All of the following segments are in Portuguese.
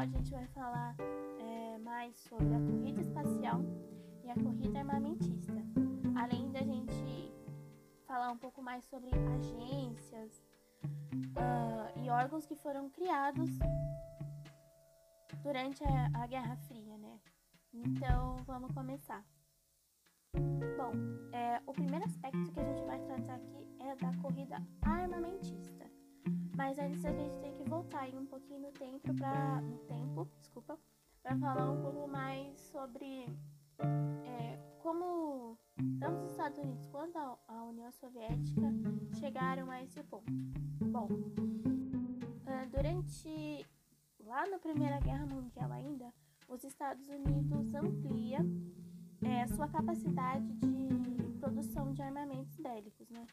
a gente vai falar é, mais sobre a corrida espacial e a corrida armamentista, além da gente falar um pouco mais sobre agências uh, e órgãos que foram criados durante a, a Guerra Fria, né? Então vamos começar. Bom, é, o primeiro aspecto que a gente vai tratar aqui é da corrida armamentista. Mas antes a gente tem que voltar aí um pouquinho no tempo para no tempo, desculpa, para falar um pouco mais sobre é, como tanto os Estados Unidos quanto a União Soviética chegaram a esse ponto. Bom, ah, durante lá na Primeira Guerra Mundial ainda, os Estados Unidos amplia é, sua capacidade de produção de armamentos bélicos, né?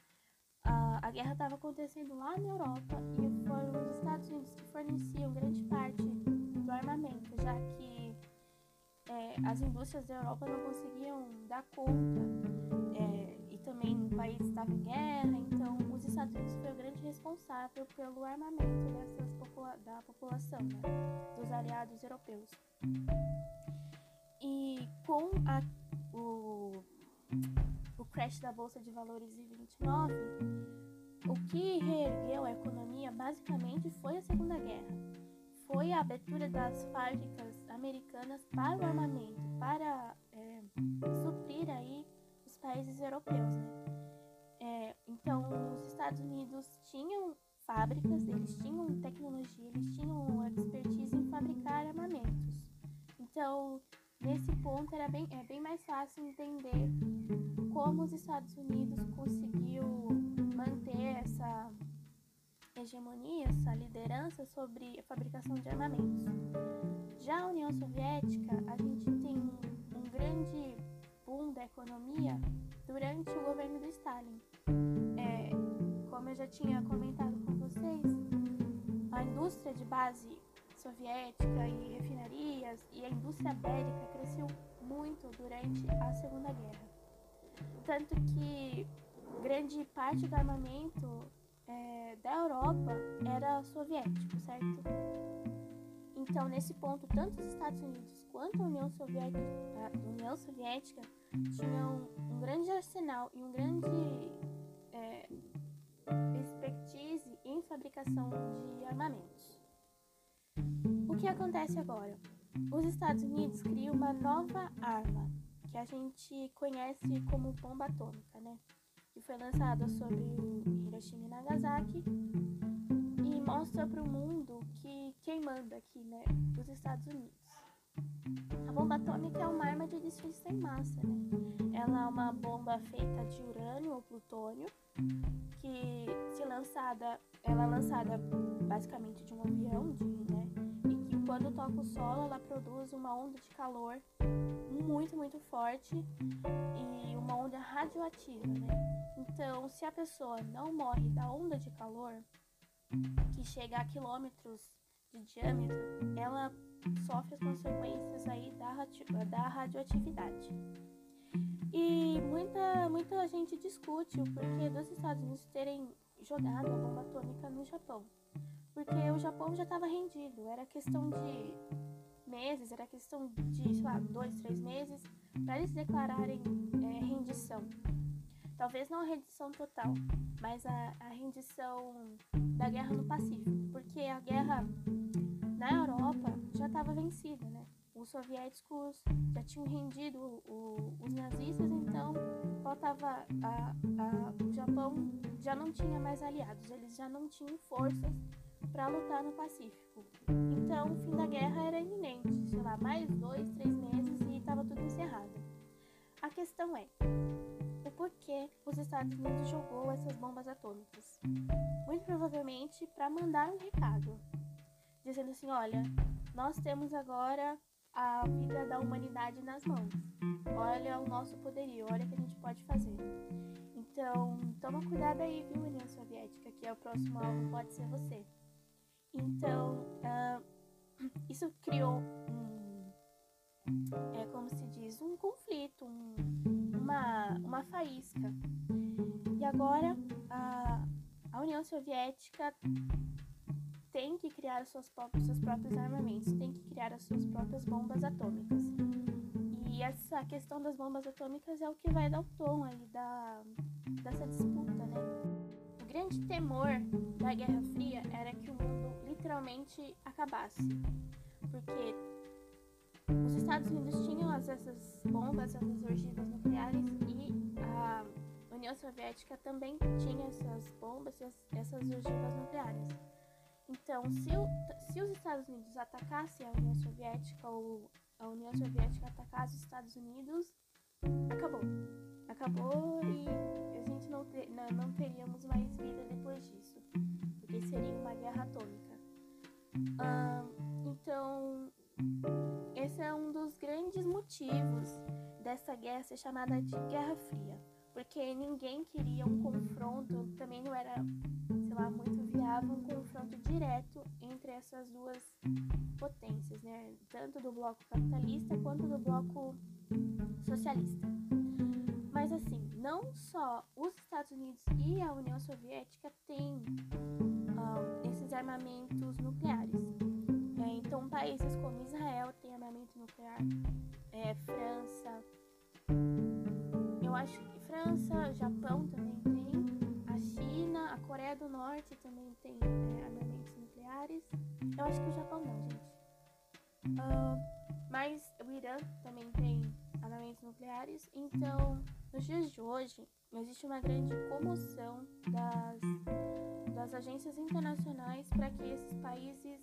A, guerra estava acontecendo lá na Europa e foram os Estados Unidos que forneciam grande parte do armamento, já que é, as indústrias da Europa não conseguiam dar conta é, e também o país estava em guerra, então os Estados Unidos foi o grande responsável pelo armamento dessas popula da população, né, dos aliados europeus. E com a, o crash da Bolsa de Valores em 29, o que reergueu a economia basicamente foi a Segunda Guerra. Foi a abertura das fábricas americanas para o armamento, para é, suprir aí os países europeus. Né? É, então, os Estados Unidos tinham fábricas, eles tinham tecnologia, eles tinham expertise em fabricar armamentos. Então, nesse ponto era bem, é bem mais fácil entender como os Estados Unidos conseguiu manter essa hegemonia, essa liderança sobre a fabricação de armamentos. Já a União Soviética, a gente tem um, grande boom da economia durante o governo do Stalin. É, como eu já tinha comentado com vocês, a indústria de base soviética e refinarias e a indústria bélica cresceu muito durante a Segunda Guerra. Tanto que grande parte do armamento é, da Europa era soviético, certo? Então, nesse ponto, tanto os Estados Unidos quanto a União Soviética, a União Soviética tinham um grande arsenal e um grande é, expertise em fabricação de armamentos. O que acontece agora? Os Estados Unidos criam uma nova arma que a gente conhece como bomba atômica, né? Que foi lançada sobre Hiroshima e Nagasaki e mostra para o mundo que quem manda aqui, né? Os Estados Unidos. A bomba atômica é uma arma de destruição em massa, né? Ela é uma bomba feita de urânio ou plutônio que, se lançada, ela é lançada basicamente de um avião, de, né? E que quando toca o solo, ela produz uma onda de calor muito, muito forte e uma onda radioativa, né? Então, se a pessoa não morre da onda de calor, que chega a quilômetros de diâmetro, ela sofre as consequências aí da, da radioatividade. E muita, muita gente discute o porquê dos Estados Unidos terem jogado a bomba atômica no Japão. Porque o Japão já estava rendido, era questão de meses, era questão de, sei lá, dois, três meses, para eles declararem é, rendição. Talvez não a rendição total, mas a, a rendição da guerra no Pacífico, porque a guerra na Europa já estava vencida, né? Os soviéticos já tinham rendido o, os nazistas, então faltava a, a, o Japão já não tinha mais aliados, eles já não tinham forças para lutar no Pacífico. Então o fim da guerra era iminente, sei lá, mais dois, três meses e estava tudo encerrado. A questão é, o porquê os Estados Unidos jogou essas bombas atômicas? Muito provavelmente para mandar um recado, dizendo assim, olha, nós temos agora a vida da humanidade nas mãos. Olha o nosso poderio, olha o que a gente pode fazer. Então, toma cuidado aí, viu, União Soviética, que é o próximo alvo pode ser você. Então, uh, isso criou um, é como se diz, um conflito, um, uma, uma faísca. E agora a, a União Soviética tem que criar seus próprios, seus próprios armamentos, tem que criar as suas próprias bombas atômicas. E essa questão das bombas atômicas é o que vai dar o tom aí da, dessa disputa, né? Grande temor da Guerra Fria era que o mundo literalmente acabasse, porque os Estados Unidos tinham essas bombas, essas ogivas nucleares e a União Soviética também tinha essas bombas, essas ogivas nucleares. Então, se, o, se os Estados Unidos atacassem a União Soviética ou a União Soviética atacasse os Estados Unidos, acabou. Acabou e não, ter, não, não teríamos mais vida depois disso, porque seria uma guerra atômica. então, esse é um dos grandes motivos dessa guerra ser chamada de Guerra Fria, porque ninguém queria um confronto, também não era, sei lá, muito viável um confronto direto entre essas duas potências, né? Tanto do bloco capitalista quanto do bloco socialista. Mas assim, não só os Estados Unidos e a União Soviética têm um, esses armamentos nucleares. É, então, países como Israel têm armamento nuclear, é, França, eu acho que França, Japão também tem, a China, a Coreia do Norte também tem é, armamentos nucleares. Eu acho que o Japão não, gente. Uh, mas o Irã também tem armamentos nucleares. Então, nos dias de hoje, existe uma grande comoção das, das agências internacionais para que esses países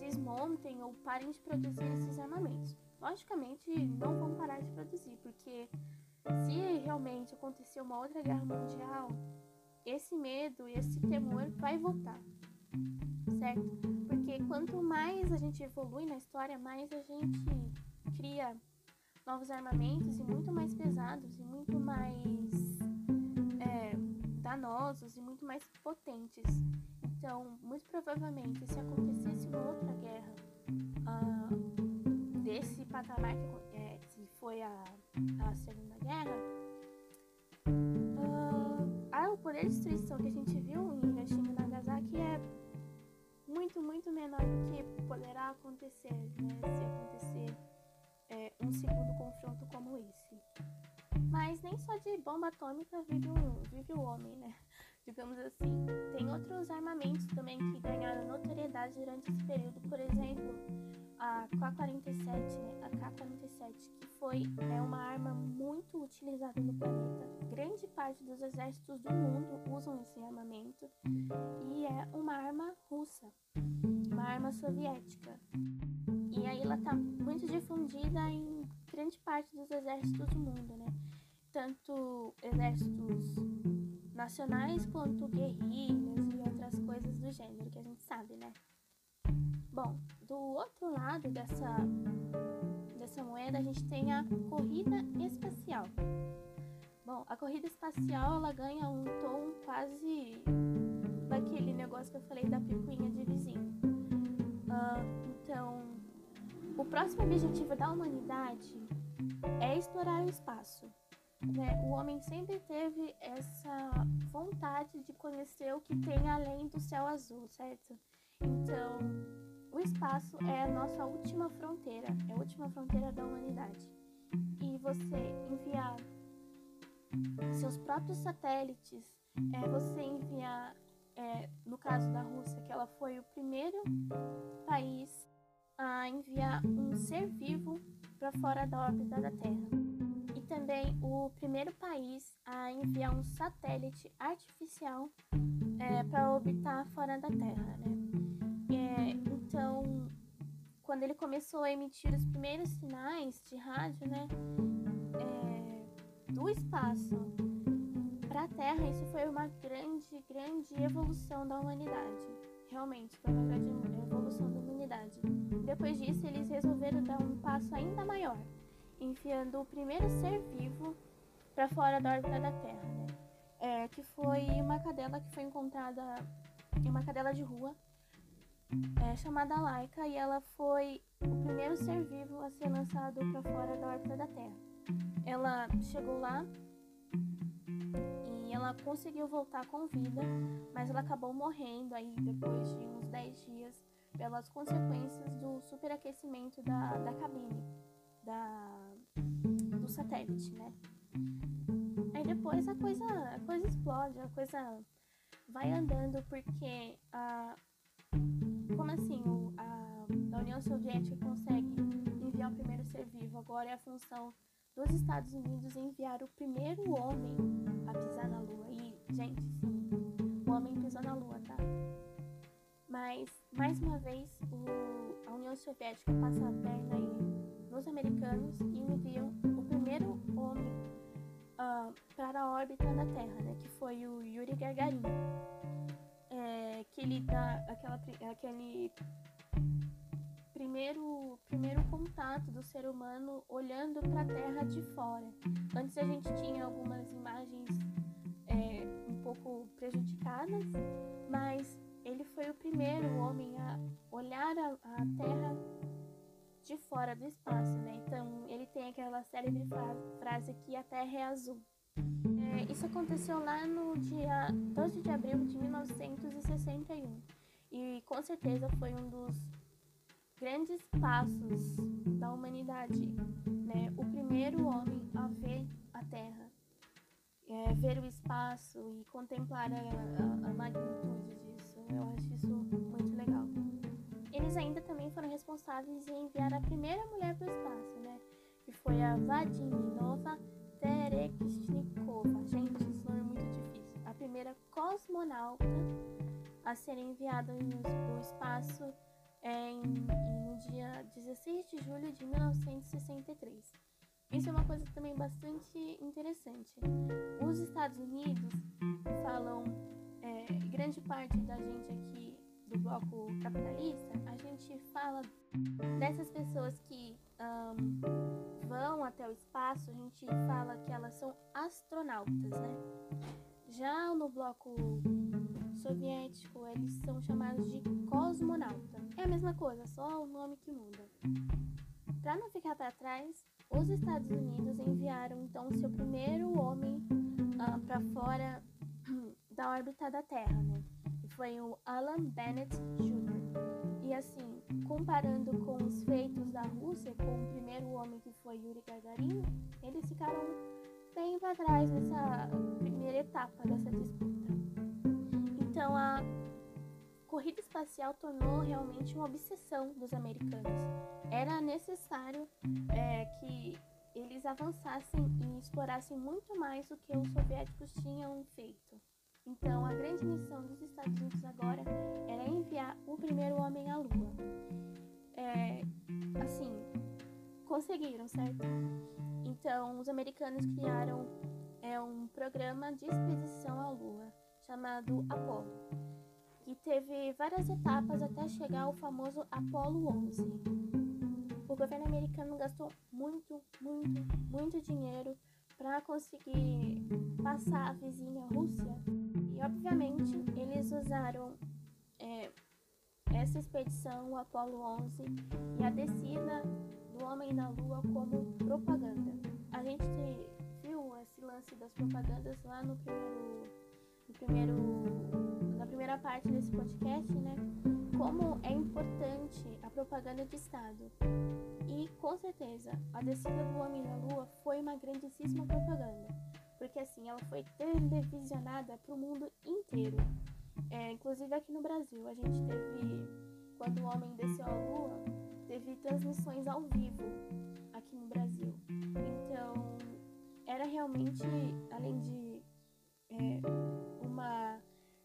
desmontem ou parem de produzir esses armamentos. Logicamente, não vão parar de produzir, porque se realmente acontecer uma outra guerra mundial, esse medo e esse temor vai voltar, certo? Porque quanto mais a gente evolui na história, mais a gente cria novos armamentos e muito mais pesados e muito mais é, danosos e muito mais potentes. Então, muito provavelmente, se acontecesse uma outra guerra uh, desse patamar que, é, que foi a, a Segunda Guerra, uh, o poder de destruição que a gente viu em Hiroshima e Nagasaki é muito, muito menor do que poderá acontecer, né, um segundo confronto como esse. Mas nem só de bomba atômica vive vive o homem, né? Digamos assim. Tem outros armamentos também que ganharam notoriedade durante esse período, por exemplo, a K-47, né? A K-47, que foi é uma arma muito utilizada no planeta. Grande parte dos exércitos do mundo usam esse armamento e é uma arma russa, uma arma soviética. E aí ela está muito difundida em grande parte dos exércitos do mundo, né? Tanto exércitos nacionais quanto guerrilhas e outras coisas do gênero que a gente sabe, né? Bom, do outro lado dessa, dessa moeda a gente tem a corrida espacial. Bom, a corrida espacial ela ganha um tom quase daquele negócio que eu falei da picuinha de vizinho. Uh, então, o próximo objetivo da humanidade é explorar o espaço. Né? O homem sempre teve essa vontade de conhecer o que tem além do céu azul, certo? Então, o espaço é a nossa última fronteira, é a última fronteira da humanidade. E você enviar seus próprios satélites, é você enviar, é, no caso da Rússia, que ela foi o primeiro país a enviar um ser vivo para fora da órbita da Terra. Também o primeiro país a enviar um satélite artificial é, para orbitar fora da Terra, né? É, então, quando ele começou a emitir os primeiros sinais de rádio, né, é, do espaço para a Terra, isso foi uma grande, grande evolução da humanidade realmente foi uma grande evolução da humanidade. Depois disso, eles resolveram dar um passo ainda maior, enfiando o primeiro ser vivo para fora da órbita da Terra, né? É, que foi uma cadela que foi encontrada, uma cadela de rua, é, chamada Laika, e ela foi o primeiro ser vivo a ser lançado para fora da órbita da Terra. ela chegou lá e ela conseguiu voltar com vida, mas ela acabou morrendo aí depois de uns 10 dias pelas consequências do superaquecimento da, da cabine, da, do satélite, né? Aí depois a coisa, a coisa explode, a coisa vai andando porque a como assim a, a União Soviética consegue enviar o primeiro ser vivo? Agora é a função dos Estados Unidos enviar o primeiro homem a pisar na Lua. E, gente, sim, o homem pisou na Lua, tá? Mas, mais uma vez, o, a União Soviética passa a perna aí nos americanos e enviam o primeiro homem uh, para a órbita da Terra, né? Que foi o Yuri Gagarin. É, que ele dá aquela, aquele primeiro, primeiro contato do ser humano olhando para a Terra de fora. Antes a gente tinha algumas imagens é, um pouco prejudicadas, mas ele foi o primeiro homem a olhar a, a Terra de fora do espaço, né? Então ele tem aquela célebre frase que a Terra é azul. É, isso aconteceu lá no dia 12 de abril de 1961 e com certeza foi um dos grandes passos da humanidade, né? O primeiro homem a ver a Terra, é, ver o espaço e contemplar a, a, a magnitude disso. Eu acho isso muito legal. Eles ainda também foram responsáveis em enviar a primeira mulher para o espaço, né? Que foi a Vladimilova Terekhnikova. Gente, nome é muito difícil. A primeira cosmonauta a ser enviada no espaço em, no dia 16 de julho de 1963. Isso é uma coisa também bastante interessante. Os Estados Unidos falam, é, grande parte da gente aqui do bloco capitalista, a gente fala dessas pessoas que um, vão até o espaço, a gente fala que elas são astronautas, né? Já no bloco soviético, eles são chamados de cosmonauta. É a mesma coisa, só o nome que muda. Para não ficar para trás, os Estados Unidos enviaram então seu primeiro homem ah, para fora da órbita da Terra, né? Foi o Alan Bennett Jr. E assim, comparando com os feitos da Rússia, com o primeiro homem que foi Yuri Gagarin, eles ficaram bem para trás nessa primeira etapa dessa disputa. Então a corrida espacial tornou realmente uma obsessão dos americanos. Era necessário é, que eles avançassem e explorassem muito mais do que os soviéticos tinham feito. Então, a grande missão dos Unidos agora era enviar o primeiro homem à Lua. É, assim, conseguiram, certo? Então, os americanos criaram é, um programa de expedição à Lua chamado Apollo, que teve várias etapas até chegar ao famoso Apollo 11. O governo americano gastou muito, muito, muito dinheiro para conseguir passar a vizinha Rússia. E obviamente eles usaram é, essa expedição, o Apollo 11, e a descida do homem na Lua como propaganda. A gente viu esse lance das propagandas lá no primeiro, no primeiro, na primeira parte desse podcast, né? Como é importante a propaganda de Estado. E com certeza, a descida do homem na Lua foi uma grandíssima propaganda. Porque assim, ela foi televisionada para o mundo inteiro. É, inclusive aqui no Brasil, a gente teve, quando o homem desceu à Lua, teve transmissões ao vivo aqui no Brasil. Então, era realmente, além de é, uma,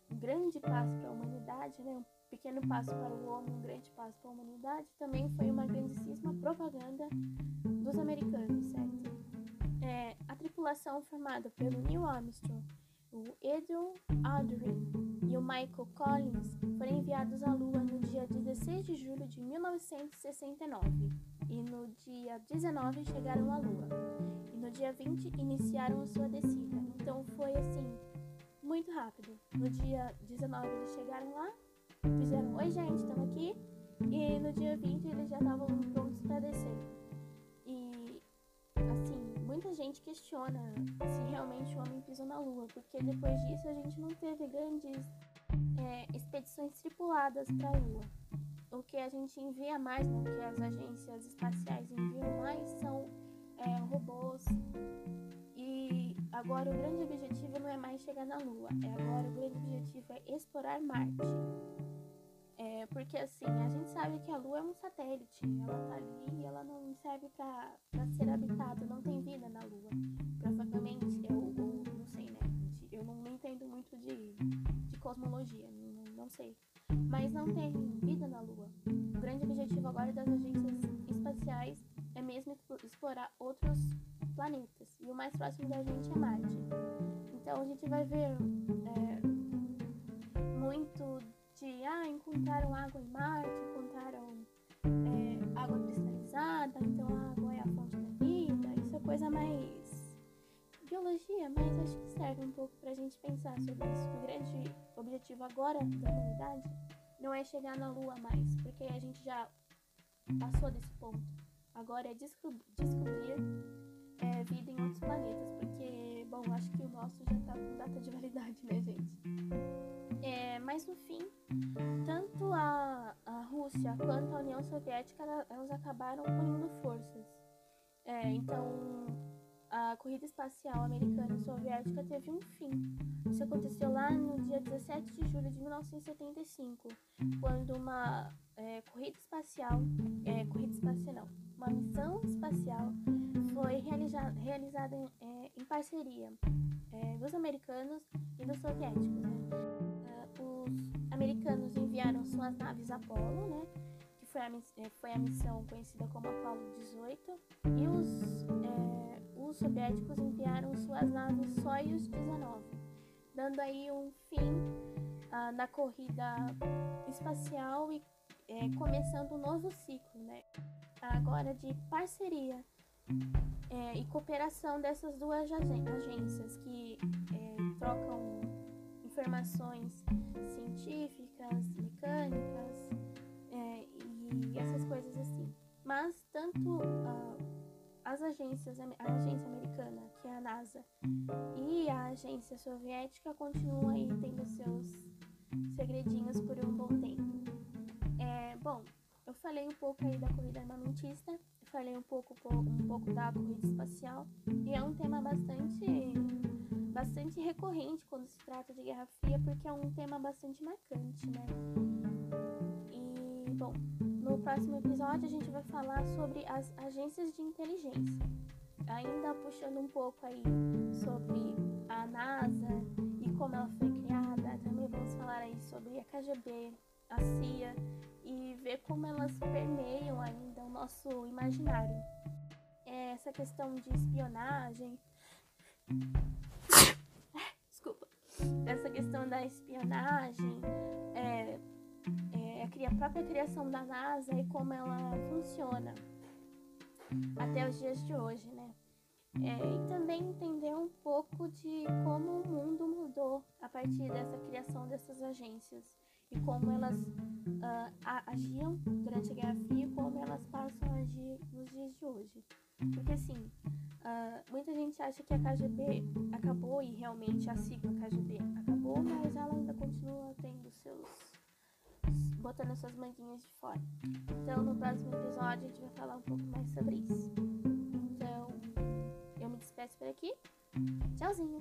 um grande passo para a humanidade, né? um pequeno passo para o homem, um grande passo para a humanidade, também foi uma grandíssima propaganda dos americanos, certo? É, a tripulação formada pelo Neil Armstrong, o Edwin Aldrin e o Michael Collins foram enviados à Lua no dia 16 de julho de 1969 e no dia 19 chegaram à Lua e no dia 20 iniciaram sua descida. Então foi assim muito rápido. No dia 19 eles chegaram lá, fizeram oi gente, estamos aqui e no dia 20 questiona se realmente o homem pisou na Lua, porque depois disso a gente não teve grandes é, expedições tripuladas para a Lua. O que a gente envia mais, né, o que as agências espaciais enviam mais são é, robôs. E agora o grande objetivo não é mais chegar na Lua, é agora o grande objetivo é explorar Marte. É, porque assim, a gente sabe que a Lua é um satélite, ela tá ali e ela não serve para ser habitada, não tem vida na Lua. Não, sei. Mas não tem vida na Lua. O grande objetivo agora das agências espaciais é mesmo explorar outros planetas. E o mais próximo da gente é Marte. Então a gente vai ver é, muito de ah, encontraram água em Marte, encontraram é, água cristalizada, então a água é a fonte da vida. Isso é coisa mais biologia, mas acho que serve um pouco pra gente pensar sobre isso. O grande objetivo agora da humanidade não é chegar na Lua mais, porque a gente já passou desse ponto. Agora é desco descobrir é, vida em outros planetas, porque, bom, acho que o nosso já tá com data de validade, né, gente? É, mas no fim, tanto a, a Rússia quanto a União Soviética elas acabaram unindo forças. É, então, a corrida espacial americana e soviética teve um fim. Isso aconteceu lá no dia 17 de julho de 1975, quando uma é, corrida espacial, é, corrida espacial não, uma missão espacial foi realiza, realizada em, é, em parceria é, dos americanos e dos soviéticos. Né? Uh, os americanos enviaram suas naves Apollo, né? que foi a, é, foi a missão conhecida como Apollo 18, e os, é, os soviéticos enviaram suas naves Soyuz 19, dando aí um fim uh, na corrida espacial e é, começando um novo ciclo, né? Agora de parceria é, e cooperação dessas duas agências que é, trocam informações científicas, agências, a agência americana, que é a NASA, e a agência soviética continuam aí tendo seus segredinhos por um bom tempo. É, bom, eu falei um pouco aí da corrida armamentista, falei um pouco, um pouco da corrida espacial, e é um tema bastante, bastante recorrente quando se trata de Guerra Fria, porque é um tema bastante marcante, né? Bom, no próximo episódio a gente vai falar sobre as agências de inteligência, ainda puxando um pouco aí sobre a NASA e como ela foi criada, também vamos falar aí sobre a KGB, a CIA e ver como elas permeiam ainda o nosso imaginário. É essa questão de espionagem. Desculpa. Essa questão da espionagem, é, é a própria criação da NASA e como ela funciona até os dias de hoje, né? É, e também entender um pouco de como o mundo mudou a partir dessa criação dessas agências e como elas uh, agiam durante a Guerra Fria e como elas passam a agir nos dias de hoje. Porque assim, uh, muita gente acha que a KGB acabou e realmente a sigla KGB acabou, mas ela ainda continua tendo seus botando suas manguinhas de fora. Então, no próximo episódio, a gente vai falar um pouco mais sobre isso. Então, eu me despeço por aqui. Tchauzinho!